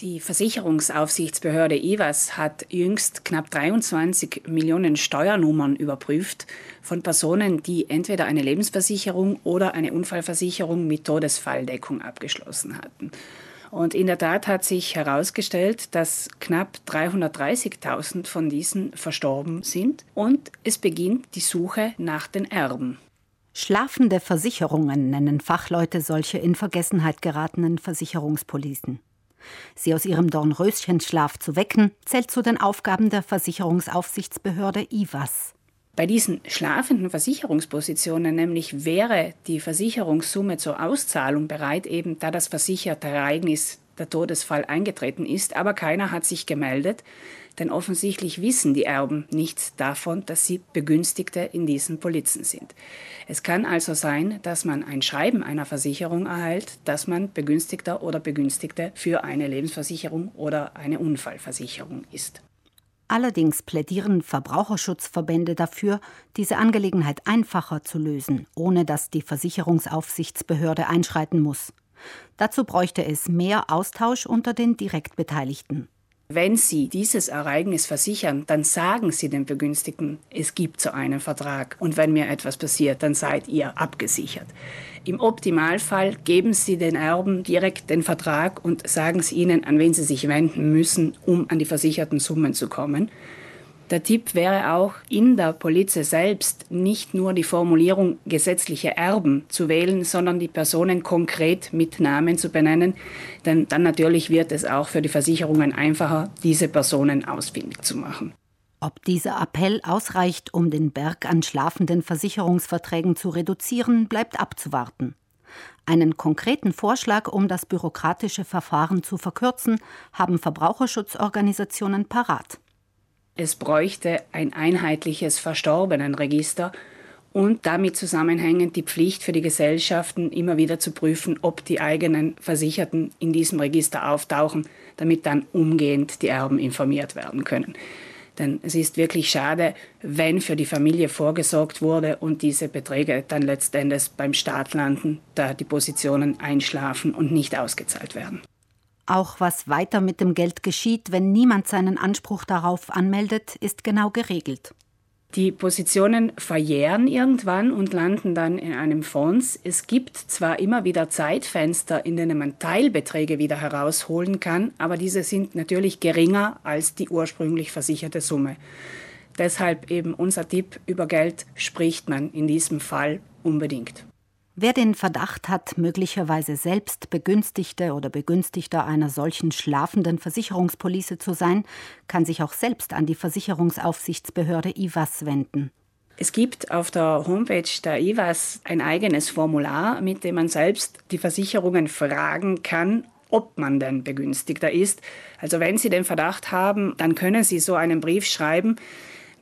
Die Versicherungsaufsichtsbehörde IWAS hat jüngst knapp 23 Millionen Steuernummern überprüft von Personen, die entweder eine Lebensversicherung oder eine Unfallversicherung mit Todesfalldeckung abgeschlossen hatten. Und in der Tat hat sich herausgestellt, dass knapp 330.000 von diesen verstorben sind und es beginnt die Suche nach den Erben. Schlafende Versicherungen nennen Fachleute solche in Vergessenheit geratenen Versicherungspolisen. Sie aus ihrem Dornröschenschlaf zu wecken, zählt zu den Aufgaben der Versicherungsaufsichtsbehörde IWAS. Bei diesen schlafenden Versicherungspositionen nämlich wäre die Versicherungssumme zur Auszahlung bereit, eben da das versicherte Ereignis der Todesfall eingetreten ist, aber keiner hat sich gemeldet, denn offensichtlich wissen die Erben nichts davon, dass sie Begünstigte in diesen Polizen sind. Es kann also sein, dass man ein Schreiben einer Versicherung erhält, dass man Begünstigter oder Begünstigte für eine Lebensversicherung oder eine Unfallversicherung ist. Allerdings plädieren Verbraucherschutzverbände dafür, diese Angelegenheit einfacher zu lösen, ohne dass die Versicherungsaufsichtsbehörde einschreiten muss. Dazu bräuchte es mehr Austausch unter den Direktbeteiligten. Wenn Sie dieses Ereignis versichern, dann sagen Sie den Begünstigten, es gibt so einen Vertrag und wenn mir etwas passiert, dann seid ihr abgesichert. Im Optimalfall geben Sie den Erben direkt den Vertrag und sagen Sie ihnen, an wen Sie sich wenden müssen, um an die versicherten Summen zu kommen. Der Tipp wäre auch, in der Polizei selbst nicht nur die Formulierung gesetzliche Erben zu wählen, sondern die Personen konkret mit Namen zu benennen, denn dann natürlich wird es auch für die Versicherungen einfacher, diese Personen ausfindig zu machen. Ob dieser Appell ausreicht, um den Berg an schlafenden Versicherungsverträgen zu reduzieren, bleibt abzuwarten. Einen konkreten Vorschlag, um das bürokratische Verfahren zu verkürzen, haben Verbraucherschutzorganisationen parat. Es bräuchte ein einheitliches Verstorbenenregister und damit zusammenhängend die Pflicht für die Gesellschaften, immer wieder zu prüfen, ob die eigenen Versicherten in diesem Register auftauchen, damit dann umgehend die Erben informiert werden können. Denn es ist wirklich schade, wenn für die Familie vorgesorgt wurde und diese Beträge dann letztendlich beim Staat landen, da die Positionen einschlafen und nicht ausgezahlt werden. Auch was weiter mit dem Geld geschieht, wenn niemand seinen Anspruch darauf anmeldet, ist genau geregelt. Die Positionen verjähren irgendwann und landen dann in einem Fonds. Es gibt zwar immer wieder Zeitfenster, in denen man Teilbeträge wieder herausholen kann, aber diese sind natürlich geringer als die ursprünglich versicherte Summe. Deshalb eben unser Tipp, über Geld spricht man in diesem Fall unbedingt. Wer den Verdacht hat, möglicherweise selbst Begünstigte oder Begünstigter einer solchen schlafenden Versicherungspolice zu sein, kann sich auch selbst an die Versicherungsaufsichtsbehörde IWAS wenden. Es gibt auf der Homepage der IWAS ein eigenes Formular, mit dem man selbst die Versicherungen fragen kann, ob man denn Begünstigter ist. Also wenn Sie den Verdacht haben, dann können Sie so einen Brief schreiben.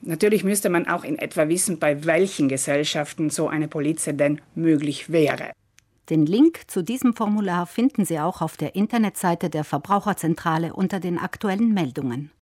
Natürlich müsste man auch in etwa wissen, bei welchen Gesellschaften so eine Polize denn möglich wäre. Den Link zu diesem Formular finden Sie auch auf der Internetseite der Verbraucherzentrale unter den aktuellen Meldungen.